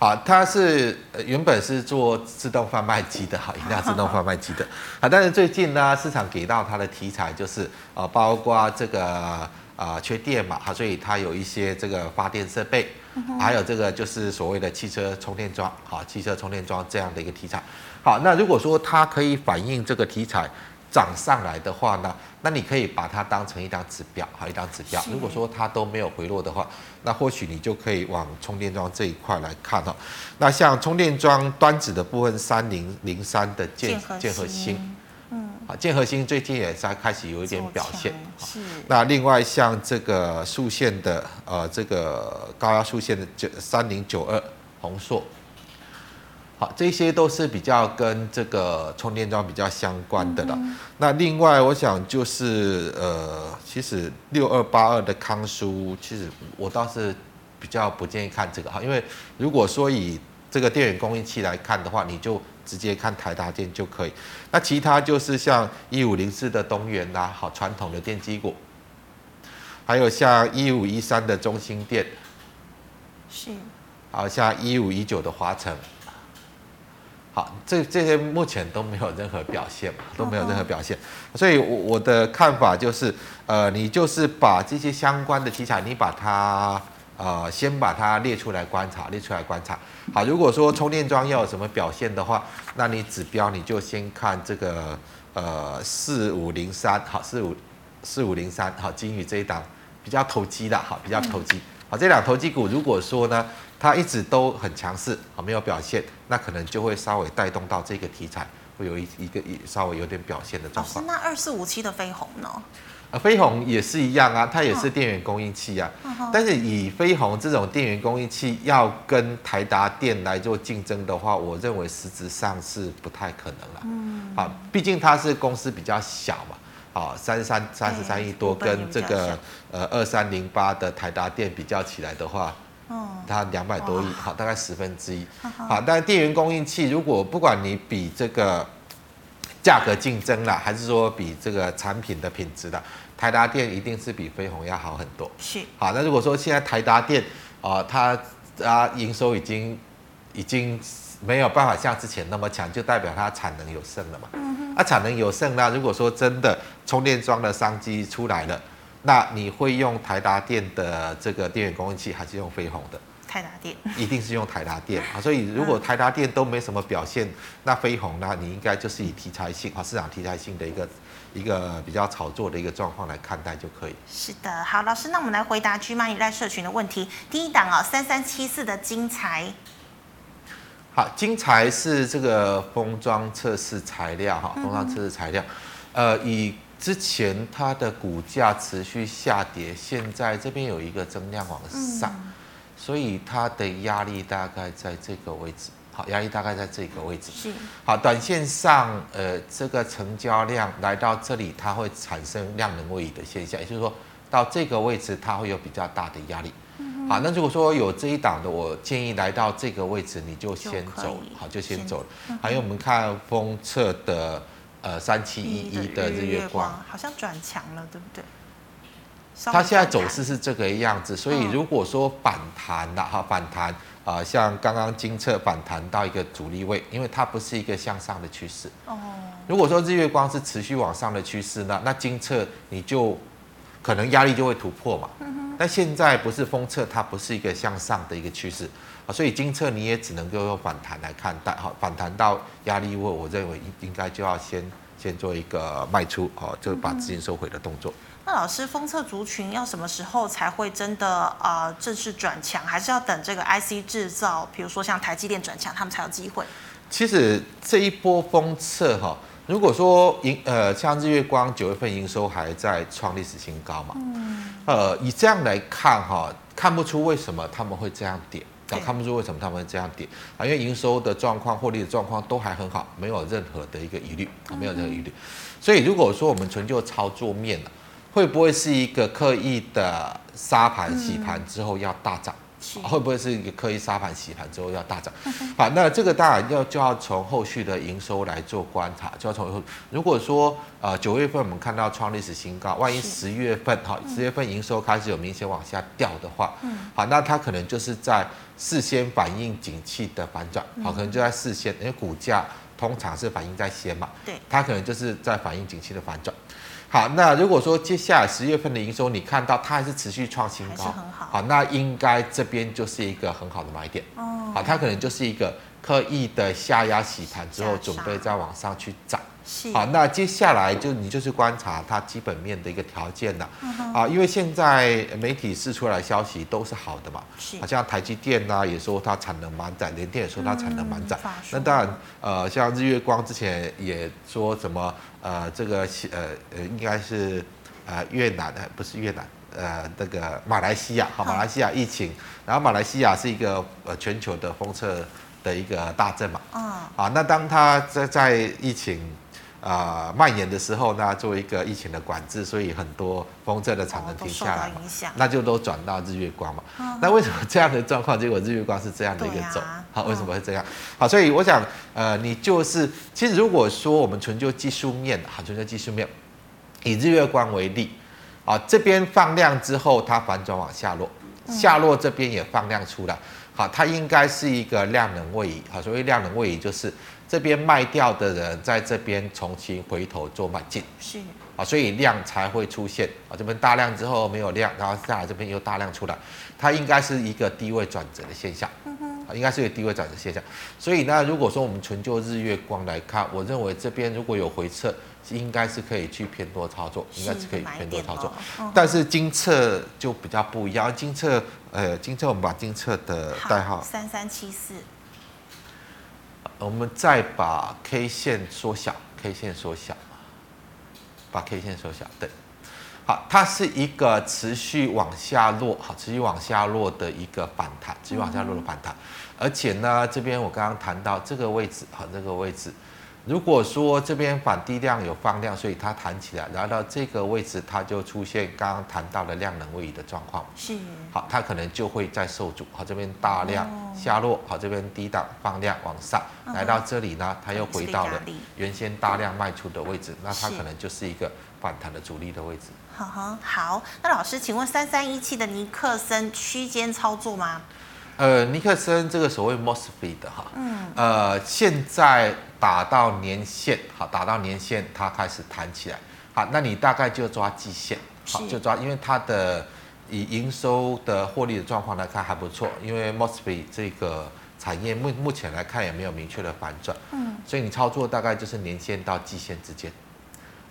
好，它是原本是做自动贩卖机的，好，饮料 自动贩卖机的，好，但是最近呢，市场给到它的题材就是啊，包括这个啊缺电嘛，哈，所以它有一些这个发电设备，还有这个就是所谓的汽车充电桩，好，汽车充电桩这样的一个题材，好，那如果说它可以反映这个题材。涨上来的话呢，那你可以把它当成一张指标，好，一张指标。如果说它都没有回落的话，那或许你就可以往充电桩这一块来看哦。那像充电桩端子的部分，三零零三的建建和兴，嗯，好，建和兴最近也在开始有一点表现。是。那另外像这个竖线的，呃，这个高压竖线的九三零九二弘硕。好，这些都是比较跟这个充电桩比较相关的了。嗯、那另外，我想就是呃，其实六二八二的康舒，其实我倒是比较不建议看这个哈，因为如果说以这个电源供应器来看的话，你就直接看台达电就可以。那其他就是像一五零四的东元呐，好，传统的电机股，还有像一五一三的中兴电，是，好像一五一九的华城。好，这这些目前都没有任何表现嘛，都没有任何表现，所以我我的看法就是，呃，你就是把这些相关的题材，你把它呃先把它列出来观察，列出来观察。好，如果说充电桩要有什么表现的话，那你指标你就先看这个呃四五零三，好，四五四五零三，好，金宇这一档比较投机的，好，比较投机。好，这两投机股如果说呢，它一直都很强势，好，没有表现，那可能就会稍微带动到这个题材，会有一一个一稍微有点表现的状况。那二四五七的飞鸿呢？呃，飞鸿也是一样啊，它也是电源供应器啊。哦、但是以飞鸿这种电源供应器要跟台达电来做竞争的话，我认为实质上是不太可能了。嗯。啊，毕竟它是公司比较小嘛。好，三十三三十三亿多，跟这个呃二三零八的台达电比较起来的话，哦，它两百多亿，好，大概十分之一。好，但电源供应器，如果不管你比这个价格竞争了，还是说比这个产品的品质的，台达电一定是比飞鸿要好很多。是。好，那如果说现在台达电啊，它啊营收已经已经没有办法像之前那么强，就代表它产能有剩了嘛。嗯那、啊、产能有剩，那如果说真的充电桩的商机出来了，那你会用台达电的这个电源供应器，还是用飞鸿的？台达电一定是用台达电 啊。所以如果台达电都没什么表现，那飞鸿呢，你应该就是以题材性啊，市场题材性的一个一个比较炒作的一个状况来看待就可以。是的，好，老师，那我们来回答 GMoney 赖社群的问题。第一档啊、哦，三三七四的精材。好，精材是这个封装测试材料哈，封装测试材料，呃，以之前它的股价持续下跌，现在这边有一个增量往上，所以它的压力大概在这个位置。好，压力大概在这个位置。是。好，短线上，呃，这个成交量来到这里，它会产生量能位移的现象，也就是说到这个位置，它会有比较大的压力。好，那如果说有这一档的，我建议来到这个位置，你就先走，好，就先走了。还有我们看封测的，呃，三七一一的日月光，好像转强了，对不对？它现在走势是这个样子，所以如果说反弹的哈，反弹啊，像刚刚精测反弹到一个阻力位，因为它不是一个向上的趋势。哦。如果说日月光是持续往上的趋势呢，那精测你就可能压力就会突破嘛。但现在不是封测，它不是一个向上的一个趋势啊，所以金测你也只能够用反弹来看待哈，反弹到压力位，我认为应应该就要先先做一个卖出哦，就把资金收回的动作。嗯、那老师，封测族群要什么时候才会真的啊、呃、正式转强？还是要等这个 IC 制造，比如说像台积电转强，他们才有机会？其实这一波封测哈。如果说营呃像日月光九月份营收还在创历史新高嘛，嗯呃以这样来看哈，看不出为什么他们会这样跌，啊看不出为什么他们会这样跌啊，因为营收的状况、获利的状况都还很好，没有任何的一个疑虑啊，没有任何疑虑。所以如果说我们纯就操作面会不会是一个刻意的杀盘洗盘之后要大涨？会不会是一个刻意杀盘洗盘之后要大涨？好，那这个当然要就要从后续的营收来做观察，就要从如果说呃九月份我们看到创历史新高，万一十月份哈十月份营收开始有明显往下掉的话，好，那它可能就是在事先反映景气的反转，好，可能就在事先，因为股价通常是反映在先嘛，对，它可能就是在反映景气的反转。好，那如果说接下来十月份的营收，你看到它还是持续创新高，好，好，那应该这边就是一个很好的买点。哦，好，它可能就是一个刻意的下压洗盘之后，准备再往上去涨。好，那接下来就你就是观察它基本面的一个条件了。啊，因为现在媒体释出来的消息都是好的嘛。好像台积电呐也说它产能满载，联电也说它产能满载。那当然，呃，像日月光之前也说什么，呃，这个呃呃应该是呃越南的，不是越南，呃那个马来西亚，好，马来西亚疫情，然后马来西亚是一个呃全球的封测的一个大镇嘛。啊，啊，那当它在在疫情。啊、呃，蔓延的时候呢，做一个疫情的管制，所以很多风筝的产能停下来，那就都转到日月光嘛。嗯、那为什么这样的状况？结果日月光是这样的一个走，啊、好，为什么会这样？嗯、好，所以我想，呃，你就是，其实如果说我们纯就技术面，好，纯就技术面，以日月光为例，啊，这边放量之后，它反转往下落，下落这边也放量出来，好，它应该是一个量能位移，好，所谓量能位移就是。这边卖掉的人在这边重新回头做买进，是啊，所以量才会出现啊。这边大量之后没有量，然后下来这边又大量出来，它应该是一个低位转折的现象，嗯应该是一个低位转折现象。所以呢，如果说我们纯就日月光来看，我认为这边如果有回撤，应该是可以去偏多操作，应该是可以偏多操作。但是金策就比较不一样，金策，呃，金策我们把金策的代号三三七四。我们再把 K 线缩小，K 线缩小，把 K 线缩小，对，好，它是一个持续往下落，好，持续往下落的一个反弹，持续往下落的反弹，而且呢，这边我刚刚谈到这个位置，好，这个位置。如果说这边反低量有放量，所以它弹起来，然后到这个位置，它就出现刚刚谈到的量能位移的状况。是。好，它可能就会再受阻。好，这边大量下落，好，这边低档放量往上，来到这里呢，它又回到了原先大量卖出的位置，那它可能就是一个反弹的主力的位置。好，那老师，请问三三一七的尼克森区间操作吗？呃，尼克森这个所谓 Mosfet 的哈，嗯，呃，现在打到年限，好，打到年限，它开始弹起来，好，那你大概就抓季线，好，就抓，因为它的以营收的获利的状况来看还不错，因为 Mosfet 这个产业目目前来看也没有明确的反转，嗯，所以你操作大概就是年线到季线之间，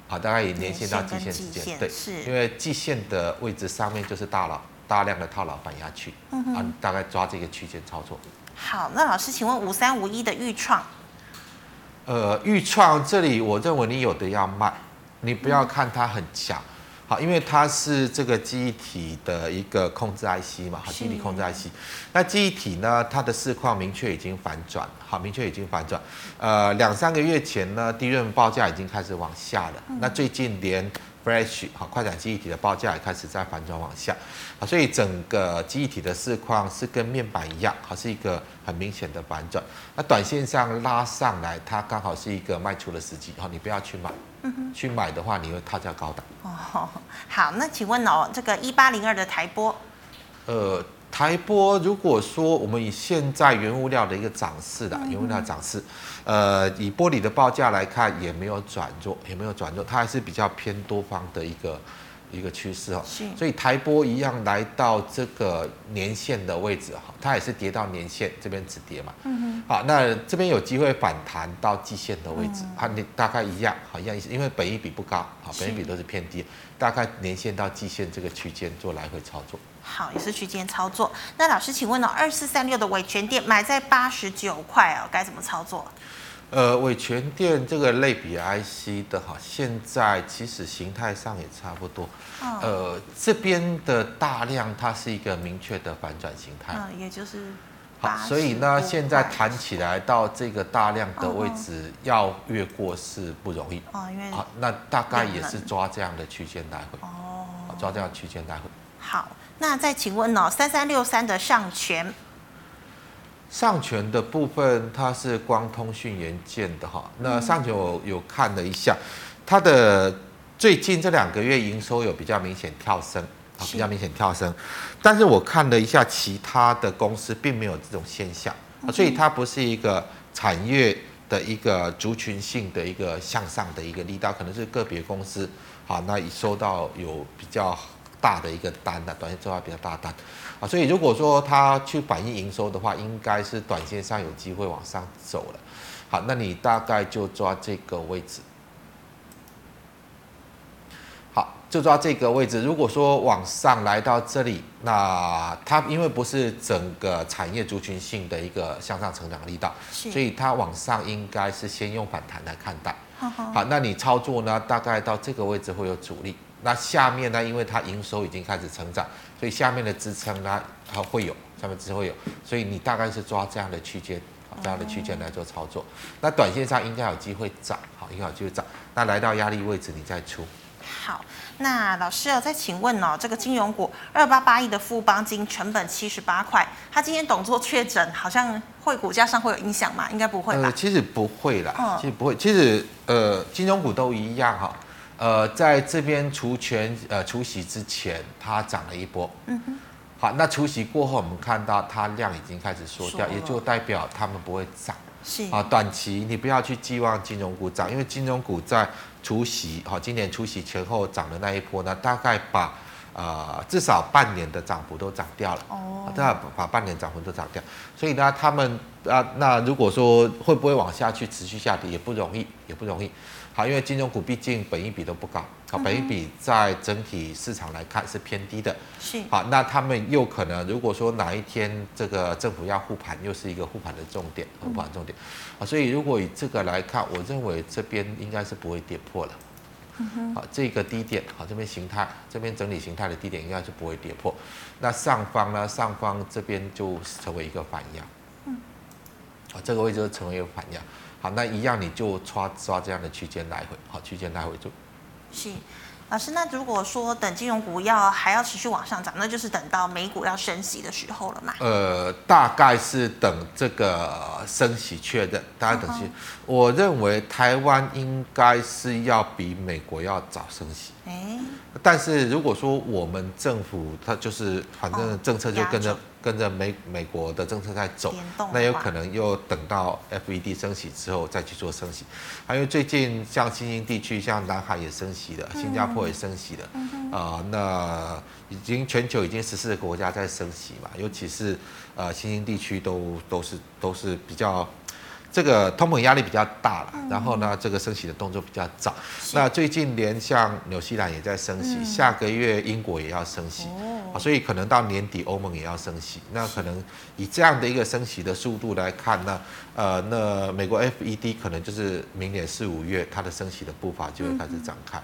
好，大概以年线到季线之间，对，是，因为季线的位置上面就是大佬。大量的套牢反压去，啊，大概抓这个区间操作。好，那老师，请问五三五一的预创，呃，预创这里，我认为你有的要卖，你不要看它很强，好，因为它是这个记忆体的一个控制 IC 嘛，好，记忆体控制 IC。那记忆体呢，它的市况明确已经反转，好，明确已经反转。呃，两三个月前呢，低润报价已经开始往下了，那最近连。Flash 好，快闪记忆体的报价也开始在反转往下，啊，所以整个记忆体的市况是跟面板一样，好，是一个很明显的反转。那短线上拉上来，它刚好是一个卖出的时机，好，你不要去买，嗯、去买的话，你会套价高档。哦，好，那请问哦，这个一八零二的台波，呃。台玻，如果说我们以现在原物料的一个涨势的原物料涨势，呃，以玻璃的报价来看，也没有转弱，也没有转弱，它还是比较偏多方的一个一个趋势哦。是。所以台玻一样来到这个年线的位置哈，它也是跌到年线这边止跌嘛。嗯哼。好，那这边有机会反弹到季线的位置，啊，你大概一样，好一样意思，因为本益比不高，好，本益比都是偏低，大概年线到季线这个区间做来回操作。好，也是区间操作。那老师，请问呢、哦？二四三六的尾权店买在八十九块哦，该怎么操作？呃，尾权店这个类比 IC 的哈，现在其实形态上也差不多。哦、呃，这边的大量它是一个明确的反转形态。嗯，也就是。好，所以呢，现在弹起来到这个大量的位置，要越过是不容易。哦，因为。好，那大概也是抓这样的区间来回。哦。抓这样区间来回。好，那再请问哦，三三六三的上权，上权的部分它是光通讯元件的哈，那上权我有看了一下，它的最近这两个月营收有比较明显跳升，啊，比较明显跳升，但是我看了一下其他的公司并没有这种现象，所以它不是一个产业的一个族群性的一个向上的一个力道，可能是个别公司，好，那已收到有比较大的一个单的，短线做到比较大单，啊，所以如果说它去反映营收的话，应该是短线上有机会往上走了，好，那你大概就抓这个位置。好就抓这个位置，如果说往上来到这里，那它因为不是整个产业族群性的一个向上成长力道，所以它往上应该是先用反弹来看待。好，那你操作呢？大概到这个位置会有阻力。那下面呢？因为它营收已经开始成长，所以下面的支撑呢，它会有，下面支撑会有，所以你大概是抓这样的区间，这样的区间来做操作。那短线上应该有机会涨，好，应该有机会涨。那来到压力位置，你再出。好，那老师要再请问哦，这个金融股二八八亿的富邦金成本七十八块，它今天董座确诊，好像会股价上会有影响吗？应该不会吧？呃，其实不会啦，嗯、其实不会。其实呃，金融股都一样哈，呃，在这边除权呃除息之前，它涨了一波。嗯哼。好，那除息过后，我们看到它量已经开始缩掉，也就代表它们不会涨。是啊，短期你不要去寄望金融股涨，因为金融股在除息，好，今年除息前后涨的那一波呢，大概把呃至少半年的涨幅都涨掉了，哦，大概把半年涨幅都涨掉，所以呢，他们啊，那如果说会不会往下去持续下跌，也不容易，也不容易。好，因为金融股毕竟本益比都不高，好，本益比在整体市场来看是偏低的。是。好，那他们又可能，如果说哪一天这个政府要护盘，又是一个护盘的重点，护盘重点。啊，所以如果以这个来看，我认为这边应该是不会跌破了。好，这个低点，好，这边形态，这边整理形态的低点应该是不会跌破。那上方呢？上方这边就成为一个反压。嗯。好，这个位置就成为一个反压。好，那一样你就抓抓这样的区间来回，好，区间来回做。是，老师，那如果说等金融股要还要持续往上涨，那就是等到美股要升息的时候了嘛？呃，大概是等这个升息确认，大家等息。Uh. 我认为台湾应该是要比美国要早升息。欸、但是如果说我们政府它就是反正政策就跟着。Oh, 跟着美美国的政策在走，那有可能又等到 FED 升息之后再去做升息。还有最近像新兴地区，像南海也升息了，新加坡也升息了，啊、呃，那已经全球已经十四个国家在升息嘛，尤其是呃新兴地区都都是都是比较。这个通膨压力比较大了，然后呢，这个升息的动作比较早。那最近连像纽西兰也在升息，下个月英国也要升息，所以可能到年底欧盟也要升息。那可能以这样的一个升息的速度来看呢，呃，那美国 FED 可能就是明年四五月它的升息的步伐就会开始展开。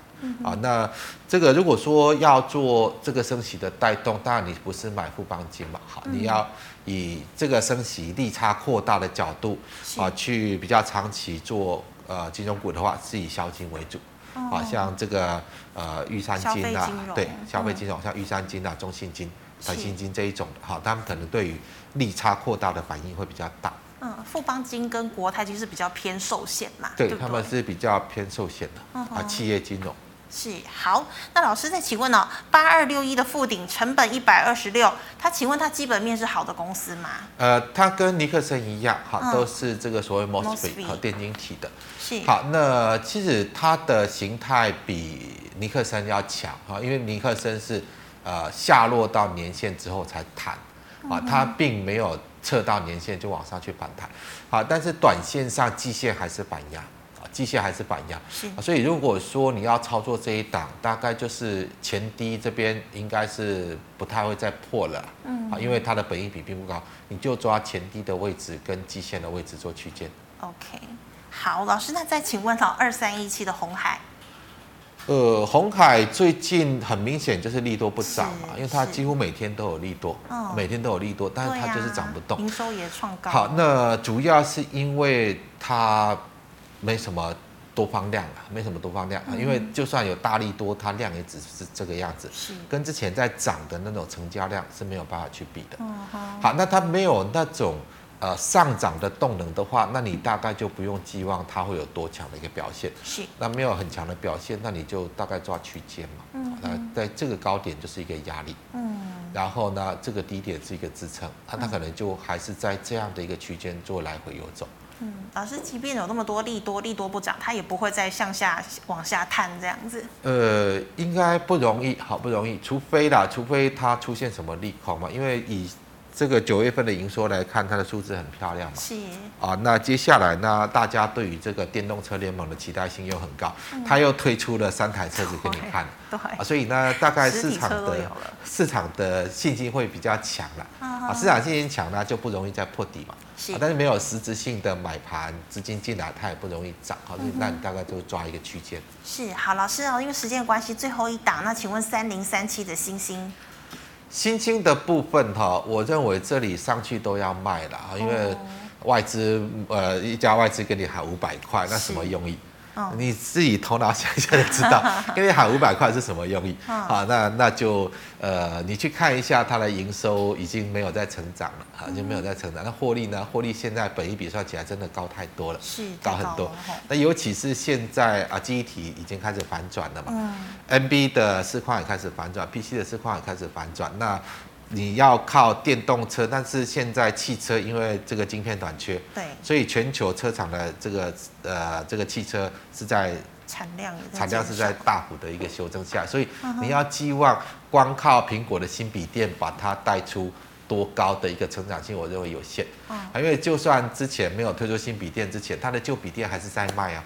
啊，那这个如果说要做这个升息的带动，当然你不是买富邦金嘛，好，你要。以这个升息利差扩大的角度啊，去比较长期做呃金融股的话，是以消金为主，啊，像这个呃玉山金啊，对，消费金融像玉山金啊、中信金、台新金这一种的，好，他们可能对于利差扩大的反应会比较大。嗯，富邦金跟国泰金是比较偏寿险嘛，对，他们是比较偏寿险的啊，企业金融。是好，那老师再请问哦，八二六一的附顶成本一百二十六，他请问他基本面是好的公司吗？呃，它跟尼克森一样，哈，都是这个所谓 MOSFET 和电晶体的。是好，那其实它的形态比尼克森要强哈，因为尼克森是呃下落到年线之后才弹，啊，它并没有测到年线就往上去反弹，好，但是短线上季线还是反压。季线还是板压，是。所以如果说你要操作这一档，大概就是前低这边应该是不太会再破了，嗯，啊，因为它的本益比并不高，你就抓前低的位置跟季线的位置做区间。OK，好，老师，那再请问到二三一七的红海，呃，红海最近很明显就是利多不涨嘛，因为它几乎每天都有利多，哦、每天都有利多，但是它就是涨不动，营收也创高。好，那主要是因为它。没什么多方量啊，没什么多方量啊，因为就算有大力多，它量也只是这个样子，是。跟之前在涨的那种成交量是没有办法去比的。好，那它没有那种呃上涨的动能的话，那你大概就不用寄望它会有多强的一个表现。是，那没有很强的表现，那你就大概抓区间嘛。嗯，那在这个高点就是一个压力。嗯，然后呢，这个低点是一个支撑，那它可能就还是在这样的一个区间做来回游走。嗯，老师，即便有那么多利多，利多不涨，它也不会再向下往下探这样子。呃，应该不容易，好不容易，除非啦，除非它出现什么利空嘛，因为以。这个九月份的营收来看，它的数字很漂亮嘛。是啊，那接下来呢，大家对于这个电动车联盟的期待性又很高，它、嗯、又推出了三台车子给你看，对，对啊，所以呢，大概市场的市场的信心会比较强了。啊，市场信心强呢，就不容易再破底嘛。是，但是没有实质性的买盘资金进来，它也不容易涨。好，那你大概就抓一个区间。是，好，老师哦，因为时间关系，最后一档，那请问三零三七的欣兴。新兴的部分哈，我认为这里上去都要卖了，因为外资呃一家外资给你喊五百块，那什么用意？哦、你自己头脑想一下就知道，给你喊五百块是什么用意？哦、好，那那就呃，你去看一下它的营收已经没有在成长了，哈，已经没有在成长。那获利呢？获利现在本益比算起来真的高太多了，是高，高很多。那尤其是现在啊，记忆体已经开始反转了嘛，嗯，NB 的市况也开始反转，PC 的市况也开始反转，那。你要靠电动车，但是现在汽车因为这个晶片短缺，对，所以全球车厂的这个呃这个汽车是在产量产量是在大幅的一个修正下，所以你要寄望光靠苹果的新笔电把它带出多高的一个成长性，我认为有限。啊，因为就算之前没有推出新笔电之前，它的旧笔电还是在卖啊。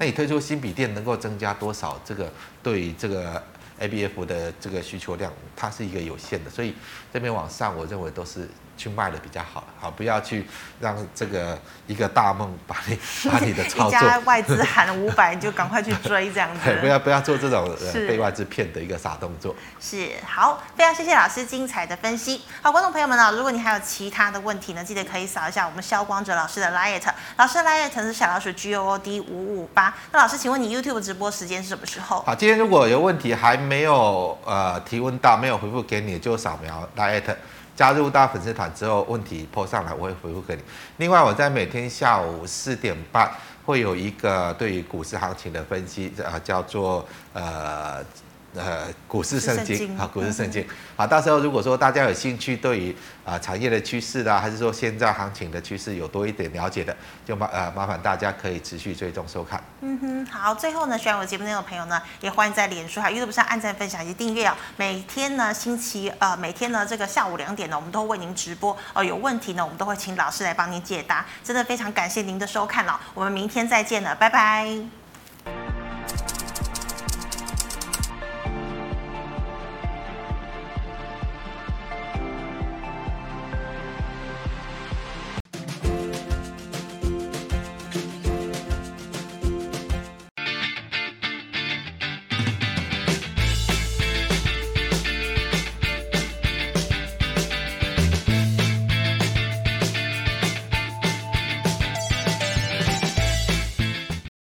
那你推出新笔电能够增加多少？这个对于这个。A B F 的这个需求量，它是一个有限的，所以这边往上，我认为都是。去卖的比较好，好，不要去让这个一个大梦把你 把你的操作，外资喊五百，你就赶快去追这样子，不要不要做这种被外资骗的一个傻动作。是，好，非常谢谢老师精彩的分析。好，观众朋友们啊，如果你还有其他的问题呢，记得可以扫一下我们肖光哲老师的 LINE，老师的 Lite 是小老鼠 G O O D 五五八。那老师，请问你 YouTube 直播时间是什么时候？好，今天如果有问题还没有呃提问到，没有回复给你，就扫描来艾特。加入到粉丝团之后，问题 po 上来，我会回复给你。另外，我在每天下午四点半会有一个对于股市行情的分析，呃，叫做呃。呃，股市圣经啊，股市圣经好，到时候如果说大家有兴趣，对于啊产业的趋势啦，还是说现在行情的趋势有多一点了解的，就麻呃麻烦大家可以持续追踪收看。嗯哼，好，最后呢，喜欢我节目内容的朋友呢，也欢迎在脸书还有 YouTube 上按赞、分享以及订阅哦。每天呢，星期呃每天呢这个下午两点呢，我们都会为您直播哦。有问题呢，我们都会请老师来帮您解答。真的非常感谢您的收看了，我们明天再见了，拜拜。